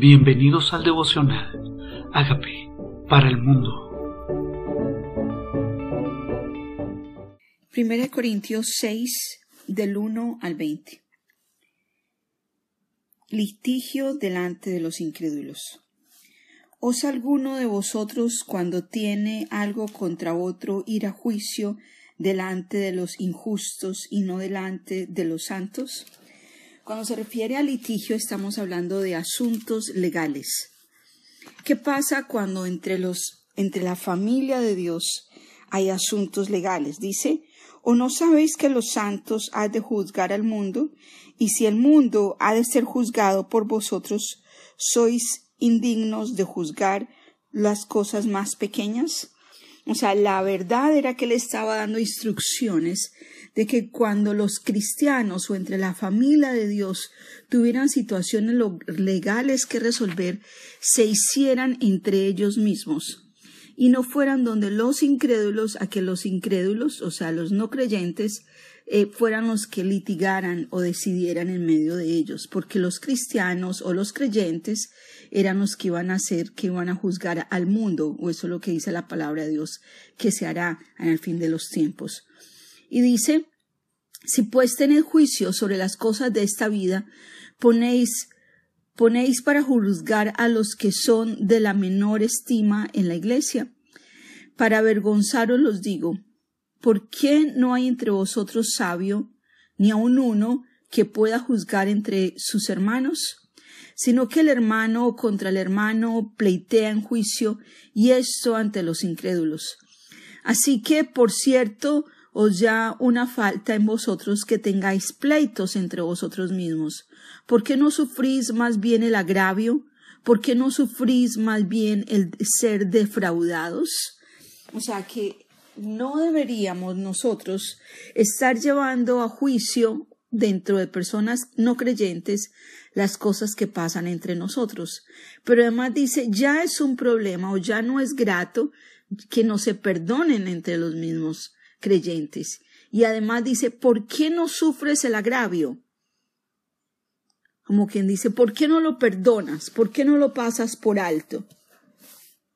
Bienvenidos al devocional. Hágame para el mundo. Primera Corintios 6 del 1 al 20. Litigio delante de los incrédulos. ¿Os alguno de vosotros cuando tiene algo contra otro ir a juicio delante de los injustos y no delante de los santos? Cuando se refiere a litigio estamos hablando de asuntos legales. ¿Qué pasa cuando entre los entre la familia de Dios hay asuntos legales? Dice, ¿o no sabéis que los santos han de juzgar al mundo? Y si el mundo ha de ser juzgado por vosotros, ¿sois indignos de juzgar las cosas más pequeñas? O sea, la verdad era que le estaba dando instrucciones de que cuando los cristianos o entre la familia de Dios tuvieran situaciones legales que resolver, se hicieran entre ellos mismos y no fueran donde los incrédulos, a que los incrédulos, o sea, los no creyentes, eh, fueran los que litigaran o decidieran en medio de ellos, porque los cristianos o los creyentes eran los que iban a hacer, que iban a juzgar al mundo, o eso es lo que dice la palabra de Dios, que se hará en el fin de los tiempos. Y dice, si pues tenéis juicio sobre las cosas de esta vida, ponéis ponéis para juzgar a los que son de la menor estima en la iglesia. Para avergonzaros los digo, ¿por qué no hay entre vosotros sabio, ni aun uno, que pueda juzgar entre sus hermanos? Sino que el hermano contra el hermano pleitea en juicio, y esto ante los incrédulos. Así que, por cierto, os ya una falta en vosotros que tengáis pleitos entre vosotros mismos. ¿Por qué no sufrís más bien el agravio? ¿Por qué no sufrís más bien el ser defraudados? O sea que no deberíamos nosotros estar llevando a juicio dentro de personas no creyentes las cosas que pasan entre nosotros. Pero además dice, ya es un problema o ya no es grato que no se perdonen entre los mismos creyentes. Y además dice, ¿por qué no sufres el agravio? Como quien dice, ¿por qué no lo perdonas? ¿Por qué no lo pasas por alto?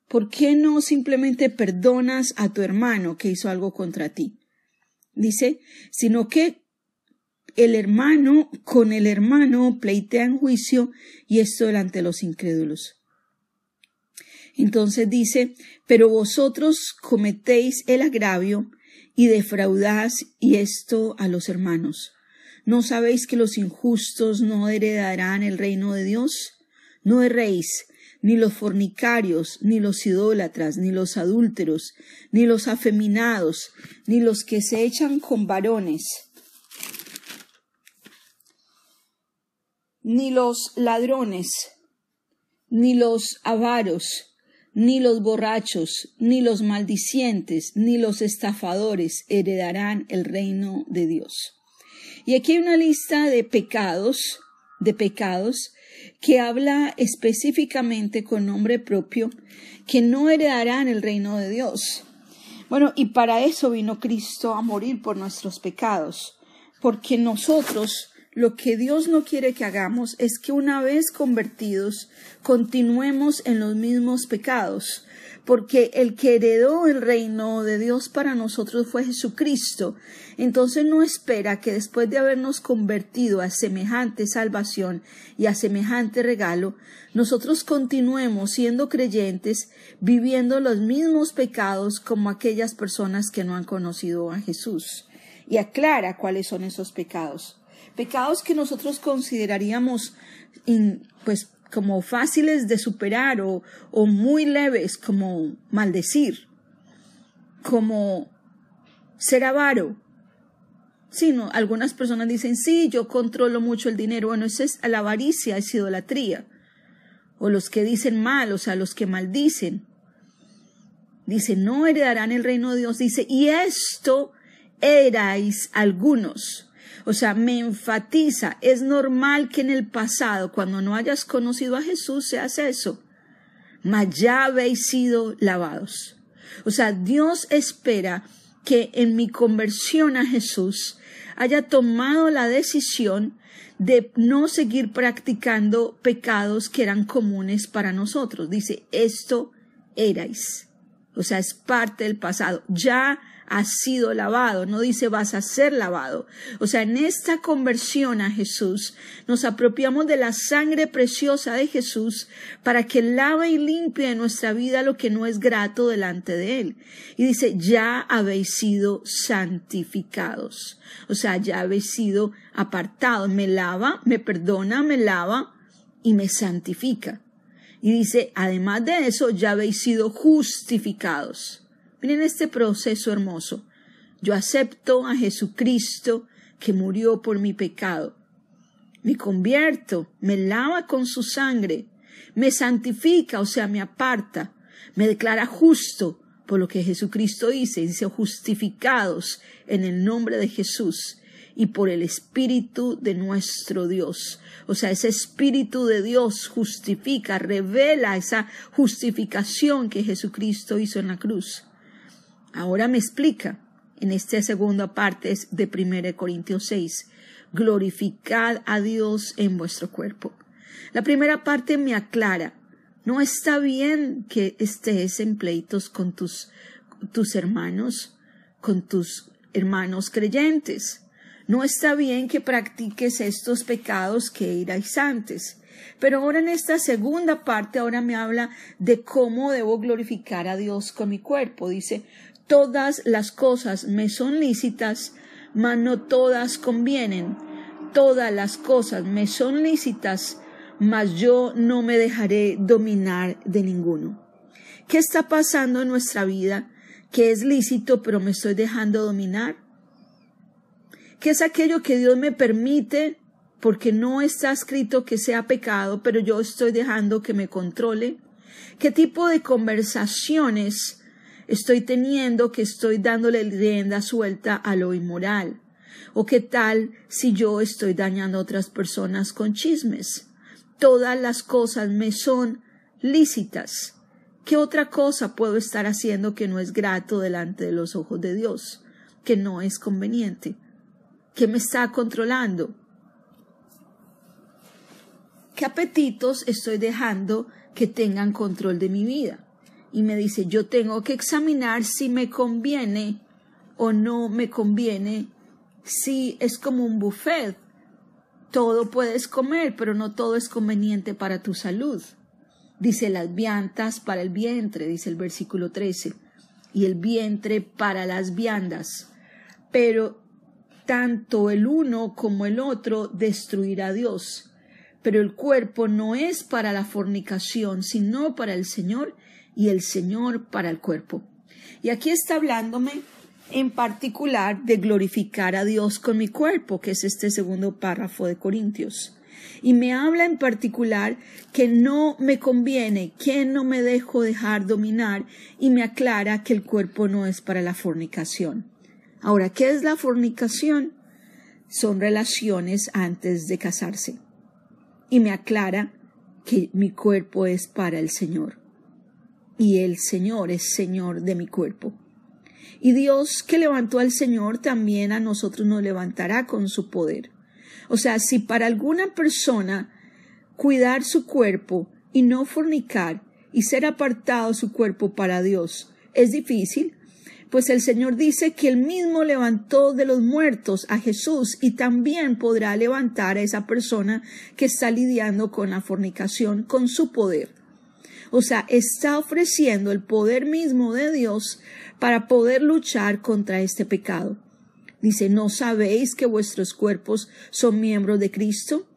¿Por qué no simplemente perdonas a tu hermano que hizo algo contra ti? Dice, sino que el hermano con el hermano pleitea en juicio y esto delante de los incrédulos. Entonces dice, pero vosotros cometéis el agravio y defraudás y esto a los hermanos. ¿No sabéis que los injustos no heredarán el reino de Dios? No erréis, ni los fornicarios, ni los idólatras, ni los adúlteros, ni los afeminados, ni los que se echan con varones, ni los ladrones, ni los avaros, ni los borrachos, ni los maldicientes, ni los estafadores heredarán el reino de Dios. Y aquí hay una lista de pecados, de pecados, que habla específicamente con nombre propio, que no heredarán el reino de Dios. Bueno, y para eso vino Cristo a morir por nuestros pecados, porque nosotros lo que Dios no quiere que hagamos es que una vez convertidos continuemos en los mismos pecados, porque el que heredó el reino de Dios para nosotros fue Jesucristo. Entonces no espera que después de habernos convertido a semejante salvación y a semejante regalo, nosotros continuemos siendo creyentes, viviendo los mismos pecados como aquellas personas que no han conocido a Jesús. Y aclara cuáles son esos pecados pecados que nosotros consideraríamos pues como fáciles de superar o, o muy leves como maldecir, como ser avaro. Sí, no, algunas personas dicen, sí, yo controlo mucho el dinero. Bueno, eso es la avaricia, es idolatría. O los que dicen mal, o sea, los que maldicen. Dice, no heredarán el reino de Dios. Dice, y esto erais algunos. O sea, me enfatiza, es normal que en el pasado, cuando no hayas conocido a Jesús, seas eso, mas ya habéis sido lavados. O sea, Dios espera que en mi conversión a Jesús haya tomado la decisión de no seguir practicando pecados que eran comunes para nosotros. Dice, esto erais. O sea, es parte del pasado. Ya has sido lavado, no dice vas a ser lavado. O sea, en esta conversión a Jesús nos apropiamos de la sangre preciosa de Jesús para que lave y limpie en nuestra vida lo que no es grato delante de Él. Y dice, ya habéis sido santificados. O sea, ya habéis sido apartados. Me lava, me perdona, me lava y me santifica. Y dice, además de eso, ya habéis sido justificados. Miren este proceso hermoso. Yo acepto a Jesucristo que murió por mi pecado. Me convierto, me lava con su sangre, me santifica, o sea, me aparta, me declara justo por lo que Jesucristo hizo, dice justificados en el nombre de Jesús y por el Espíritu de nuestro Dios. O sea, ese Espíritu de Dios justifica, revela esa justificación que Jesucristo hizo en la cruz. Ahora me explica en esta segunda parte de 1 Corintios 6, glorificad a Dios en vuestro cuerpo. La primera parte me aclara, no está bien que estés en pleitos con tus, tus hermanos, con tus hermanos creyentes. No está bien que practiques estos pecados que iráis antes. Pero ahora en esta segunda parte, ahora me habla de cómo debo glorificar a Dios con mi cuerpo. Dice, todas las cosas me son lícitas, mas no todas convienen. Todas las cosas me son lícitas, mas yo no me dejaré dominar de ninguno. ¿Qué está pasando en nuestra vida? ¿Qué es lícito pero me estoy dejando dominar? ¿Qué es aquello que Dios me permite porque no está escrito que sea pecado, pero yo estoy dejando que me controle? ¿Qué tipo de conversaciones estoy teniendo que estoy dándole rienda suelta a lo inmoral? ¿O qué tal si yo estoy dañando a otras personas con chismes? Todas las cosas me son lícitas. ¿Qué otra cosa puedo estar haciendo que no es grato delante de los ojos de Dios? Que no es conveniente. ¿Qué me está controlando? ¿Qué apetitos estoy dejando que tengan control de mi vida? Y me dice, yo tengo que examinar si me conviene o no me conviene, si es como un buffet. Todo puedes comer, pero no todo es conveniente para tu salud. Dice las viandas para el vientre, dice el versículo 13, y el vientre para las viandas. Pero tanto el uno como el otro destruirá a Dios. Pero el cuerpo no es para la fornicación, sino para el Señor, y el Señor para el cuerpo. Y aquí está hablándome en particular de glorificar a Dios con mi cuerpo, que es este segundo párrafo de Corintios. Y me habla en particular que no me conviene, que no me dejo dejar dominar, y me aclara que el cuerpo no es para la fornicación. Ahora, ¿qué es la fornicación? Son relaciones antes de casarse. Y me aclara que mi cuerpo es para el Señor y el Señor es Señor de mi cuerpo. Y Dios que levantó al Señor también a nosotros nos levantará con su poder. O sea, si para alguna persona cuidar su cuerpo y no fornicar y ser apartado su cuerpo para Dios es difícil, pues el Señor dice que él mismo levantó de los muertos a Jesús y también podrá levantar a esa persona que está lidiando con la fornicación con su poder. O sea, está ofreciendo el poder mismo de Dios para poder luchar contra este pecado. Dice, ¿no sabéis que vuestros cuerpos son miembros de Cristo?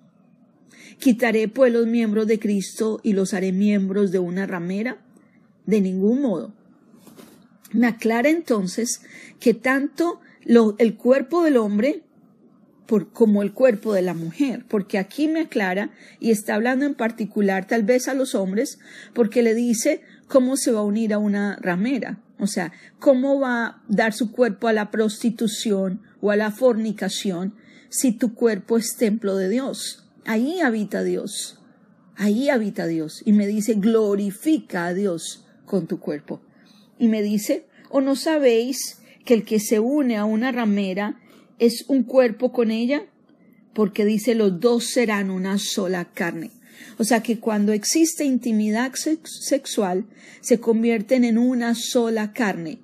¿Quitaré pues los miembros de Cristo y los haré miembros de una ramera? De ningún modo. Me aclara entonces que tanto el cuerpo del hombre como el cuerpo de la mujer, porque aquí me aclara y está hablando en particular tal vez a los hombres, porque le dice cómo se va a unir a una ramera, o sea, cómo va a dar su cuerpo a la prostitución o a la fornicación si tu cuerpo es templo de Dios. Ahí habita Dios, ahí habita Dios. Y me dice, glorifica a Dios con tu cuerpo. Y me dice, ¿o no sabéis que el que se une a una ramera es un cuerpo con ella, porque dice los dos serán una sola carne. O sea que cuando existe intimidad sexual, se convierten en una sola carne.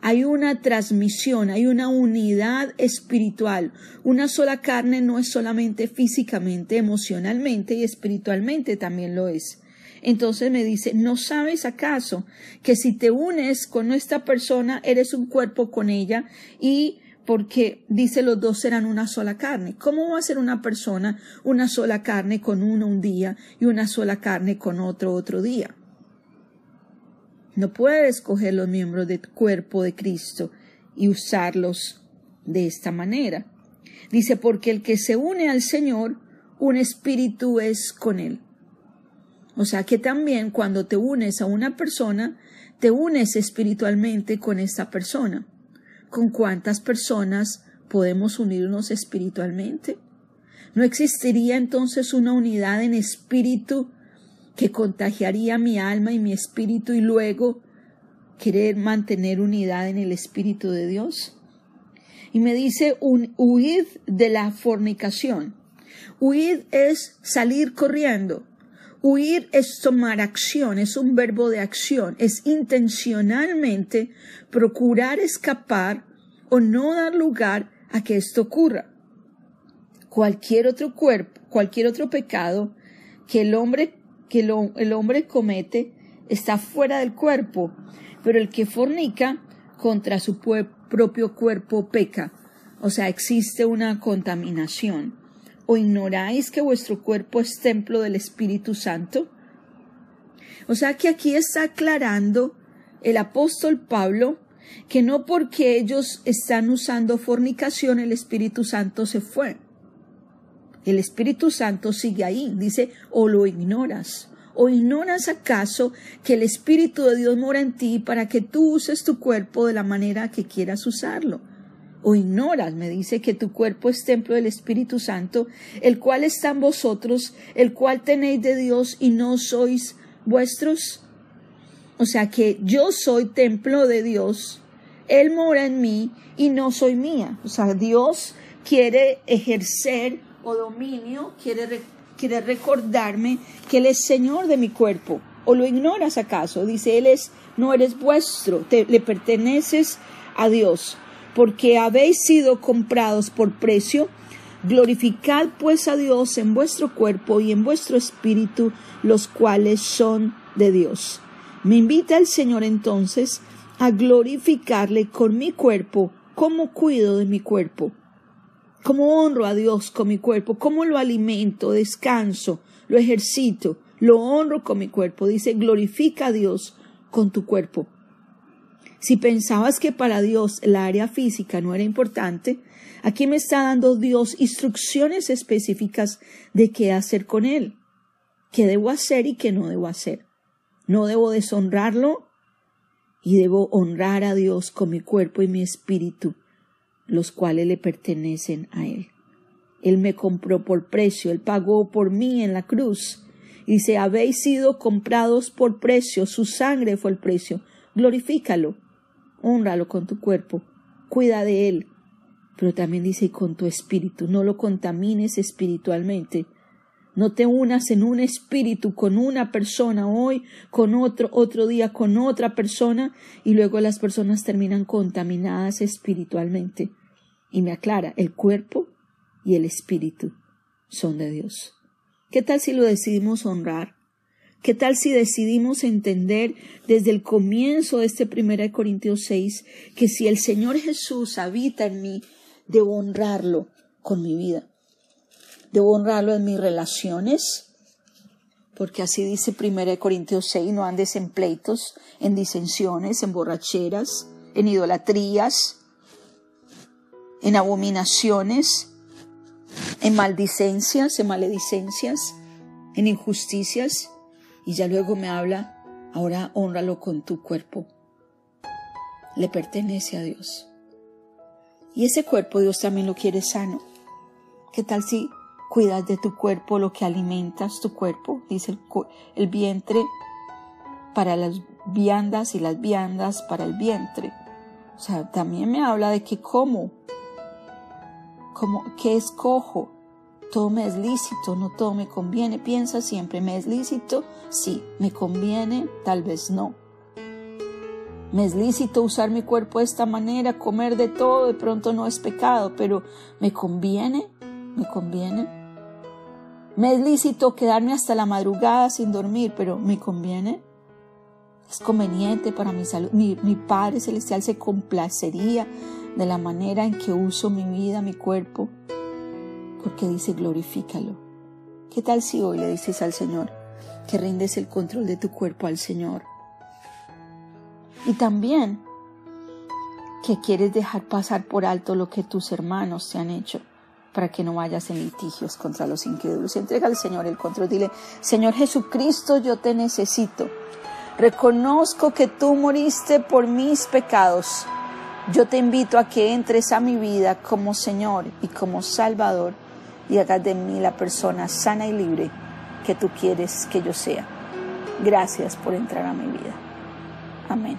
Hay una transmisión, hay una unidad espiritual. Una sola carne no es solamente físicamente, emocionalmente y espiritualmente también lo es. Entonces me dice, ¿no sabes acaso que si te unes con esta persona, eres un cuerpo con ella y porque dice los dos serán una sola carne. ¿Cómo va a ser una persona una sola carne con uno un día y una sola carne con otro otro día? No puedes escoger los miembros del cuerpo de Cristo y usarlos de esta manera. Dice, porque el que se une al Señor, un espíritu es con él. O sea que también cuando te unes a una persona, te unes espiritualmente con esta persona con cuántas personas podemos unirnos espiritualmente. ¿No existiría entonces una unidad en espíritu que contagiaría mi alma y mi espíritu y luego querer mantener unidad en el espíritu de Dios? Y me dice un huid de la fornicación. Huid es salir corriendo. Huir es tomar acción, es un verbo de acción, es intencionalmente procurar escapar o no dar lugar a que esto ocurra. Cualquier otro cuerpo, cualquier otro pecado que el hombre, que el hombre comete está fuera del cuerpo, pero el que fornica contra su propio cuerpo peca. O sea, existe una contaminación. ¿O ignoráis que vuestro cuerpo es templo del Espíritu Santo? O sea que aquí está aclarando el apóstol Pablo que no porque ellos están usando fornicación el Espíritu Santo se fue. El Espíritu Santo sigue ahí, dice, o lo ignoras. ¿O ignoras acaso que el Espíritu de Dios mora en ti para que tú uses tu cuerpo de la manera que quieras usarlo? ¿O ignoras, me dice, que tu cuerpo es templo del Espíritu Santo, el cual está en vosotros, el cual tenéis de Dios y no sois vuestros? O sea que yo soy templo de Dios, Él mora en mí y no soy mía. O sea, Dios quiere ejercer o dominio, quiere, quiere recordarme que Él es Señor de mi cuerpo. ¿O lo ignoras acaso? Dice, Él es, no eres vuestro, te, le perteneces a Dios, porque habéis sido comprados por precio. Glorificad pues a Dios en vuestro cuerpo y en vuestro espíritu, los cuales son de Dios. Me invita el Señor entonces a glorificarle con mi cuerpo, cómo cuido de mi cuerpo, cómo honro a Dios con mi cuerpo, cómo lo alimento, descanso, lo ejercito, lo honro con mi cuerpo. Dice, glorifica a Dios con tu cuerpo. Si pensabas que para Dios la área física no era importante, aquí me está dando Dios instrucciones específicas de qué hacer con Él, qué debo hacer y qué no debo hacer. No debo deshonrarlo y debo honrar a Dios con mi cuerpo y mi espíritu, los cuales le pertenecen a Él. Él me compró por precio, Él pagó por mí en la cruz. Dice, habéis sido comprados por precio, su sangre fue el precio. Glorifícalo, honralo con tu cuerpo, cuida de Él. Pero también dice, con tu espíritu, no lo contamines espiritualmente, no te unas en un espíritu con una persona hoy, con otro, otro día con otra persona, y luego las personas terminan contaminadas espiritualmente. Y me aclara, el cuerpo y el espíritu son de Dios. ¿Qué tal si lo decidimos honrar? ¿Qué tal si decidimos entender desde el comienzo de este 1 Corintios 6 que si el Señor Jesús habita en mí, debo honrarlo con mi vida? Debo honrarlo en mis relaciones, porque así dice 1 Corintios 6, no andes en pleitos, en disensiones, en borracheras, en idolatrías, en abominaciones, en maldicencias, en maledicencias, en injusticias. Y ya luego me habla, ahora honralo con tu cuerpo. Le pertenece a Dios. Y ese cuerpo Dios también lo quiere sano. ¿Qué tal si cuidas de tu cuerpo, lo que alimentas tu cuerpo, dice el, vientre para las viandas y las viandas para el vientre. O sea, también me habla de que como, como, que escojo, Todo me es lícito, no todo me conviene. Piensa siempre, ¿me es lícito? Sí, me conviene, tal vez no. Me es lícito usar mi cuerpo de esta manera, comer de todo, de pronto no es pecado, pero ¿me conviene? ¿Me conviene? Me es lícito quedarme hasta la madrugada sin dormir, pero ¿me conviene? Es conveniente para mi salud. Mi, mi Padre Celestial se complacería de la manera en que uso mi vida, mi cuerpo, porque dice glorifícalo. ¿Qué tal si hoy le dices al Señor que rindes el control de tu cuerpo al Señor? Y también que quieres dejar pasar por alto lo que tus hermanos te han hecho para que no vayas en litigios contra los incrédulos. Entrega al Señor el control. Dile, Señor Jesucristo, yo te necesito. Reconozco que tú moriste por mis pecados. Yo te invito a que entres a mi vida como Señor y como Salvador y hagas de mí la persona sana y libre que tú quieres que yo sea. Gracias por entrar a mi vida. Amén.